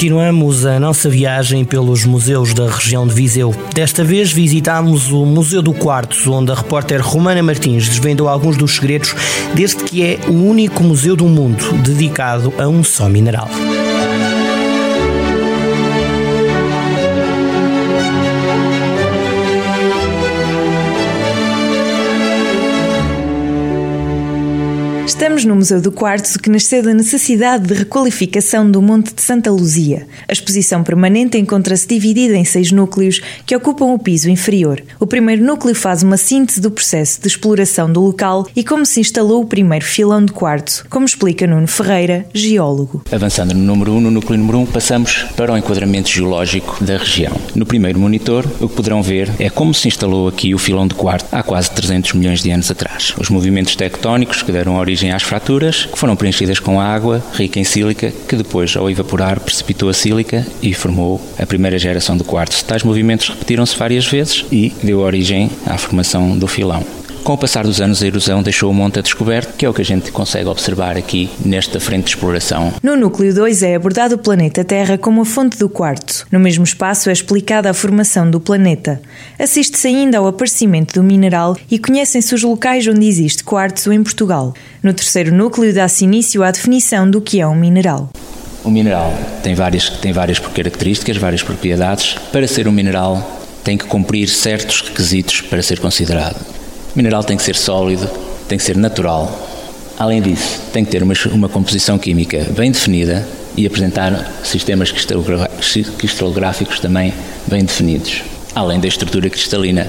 Continuamos a nossa viagem pelos museus da região de Viseu. Desta vez visitámos o Museu do Quartzo, onde a repórter Romana Martins desvendou alguns dos segredos deste que é o único museu do mundo dedicado a um só mineral. Estamos no Museu do Quartzo que nasceu da necessidade de requalificação do Monte de Santa Luzia. A exposição permanente encontra-se dividida em seis núcleos que ocupam o piso inferior. O primeiro núcleo faz uma síntese do processo de exploração do local e como se instalou o primeiro filão de quartzo, como explica Nuno Ferreira, geólogo. Avançando no número 1, um, no núcleo número 1, um, passamos para o enquadramento geológico da região. No primeiro monitor, o que poderão ver é como se instalou aqui o filão de quartzo há quase 300 milhões de anos atrás. Os movimentos tectónicos que deram origem às fraturas, que foram preenchidas com água rica em sílica, que depois, ao evaporar, precipitou a sílica e formou a primeira geração de quartzo. Tais movimentos repetiram-se várias vezes e deu origem à formação do filão. Com o passar dos anos, a erosão deixou o monte a descoberto, que é o que a gente consegue observar aqui nesta frente de exploração. No núcleo 2 é abordado o planeta Terra como a fonte do quartzo. No mesmo espaço é explicada a formação do planeta. Assiste-se ainda ao aparecimento do mineral e conhecem-se os locais onde existe quartzo em Portugal. No terceiro núcleo dá-se início à definição do que é um mineral. O mineral tem várias, tem várias características, várias propriedades. Para ser um mineral, tem que cumprir certos requisitos para ser considerado. O mineral tem que ser sólido, tem que ser natural. Além disso, tem que ter uma, uma composição química bem definida e apresentar sistemas cristalográficos também bem definidos, além da estrutura cristalina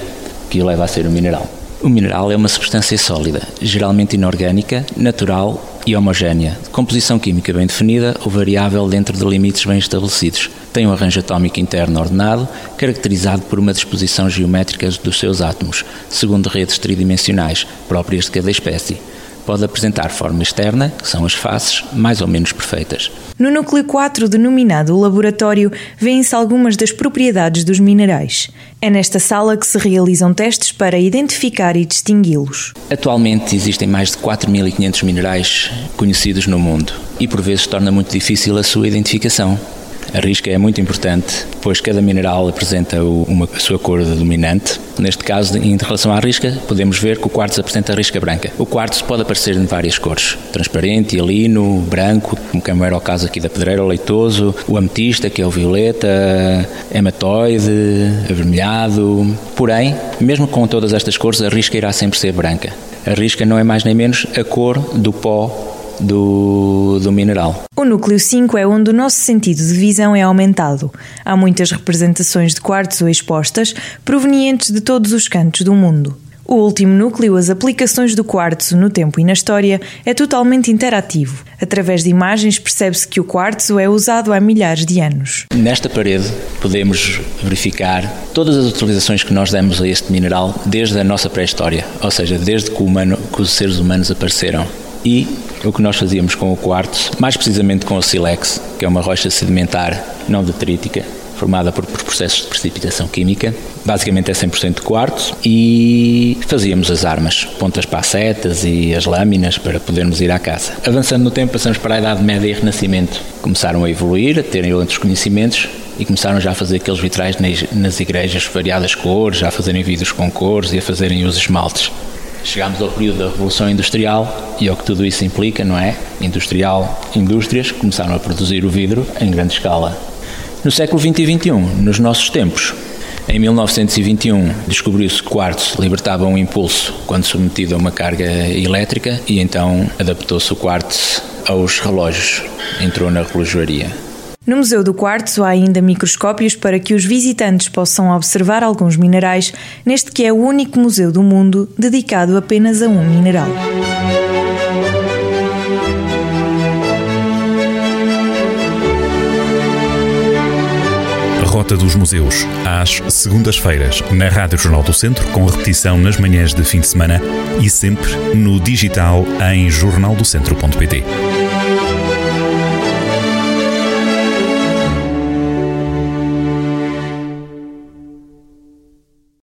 que o leva a ser um mineral. O mineral é uma substância sólida, geralmente inorgânica, natural e homogénea, de composição química bem definida ou variável dentro de limites bem estabelecidos. Tem um arranjo atómico interno ordenado, caracterizado por uma disposição geométrica dos seus átomos, segundo redes tridimensionais, próprias de cada espécie pode apresentar forma externa, que são as faces, mais ou menos perfeitas. No núcleo 4, denominado laboratório, vêem-se algumas das propriedades dos minerais. É nesta sala que se realizam testes para identificar e distingui-los. Atualmente existem mais de 4.500 minerais conhecidos no mundo e por vezes torna muito difícil a sua identificação. A risca é muito importante, pois cada mineral apresenta uma, a sua cor dominante. Neste caso, em relação à risca, podemos ver que o quartzo apresenta a risca branca. O quartzo pode aparecer em várias cores: transparente, hialino, branco, como era o caso aqui da pedreira, o leitoso, o ametista, que é o violeta, hematoide, avermelhado. Porém, mesmo com todas estas cores, a risca irá sempre ser branca. A risca não é mais nem menos a cor do pó do, do mineral. O núcleo 5 é onde o nosso sentido de visão é aumentado. Há muitas representações de quartzo expostas, provenientes de todos os cantos do mundo. O último núcleo, as aplicações do quartzo no tempo e na história, é totalmente interativo. Através de imagens percebe-se que o quartzo é usado há milhares de anos. Nesta parede podemos verificar todas as utilizações que nós demos a este mineral desde a nossa pré-história, ou seja, desde que, humano, que os seres humanos apareceram. E o que nós fazíamos com o quartzo, mais precisamente com o silex, que é uma rocha sedimentar não detrítica, formada por, processos de precipitação química. Basicamente é 100% de quartzo e fazíamos as armas, pontas para as setas e as lâminas para podermos ir à caça. Avançando no tempo, passamos para a Idade Média e Renascimento. Começaram a evoluir, a terem outros conhecimentos e começaram já a fazer aqueles vitrais nas igrejas, variadas cores, já a fazerem vidros com cores e a fazerem os esmaltes. Chegámos ao período da Revolução Industrial e ao que tudo isso implica, não é? Industrial, indústrias começaram a produzir o vidro em grande escala. No século XX e XXI, nos nossos tempos, em 1921 descobriu-se que quartzo libertava um impulso quando submetido a uma carga elétrica e então adaptou-se o quartzo aos relógios, entrou na relojoaria. No Museu do Quartzo há ainda microscópios para que os visitantes possam observar alguns minerais, neste que é o único museu do mundo dedicado apenas a um mineral. Rota dos Museus, às segundas-feiras, na Rádio Jornal do Centro, com repetição nas manhãs de fim de semana e sempre no digital em jornaldocentro.pt.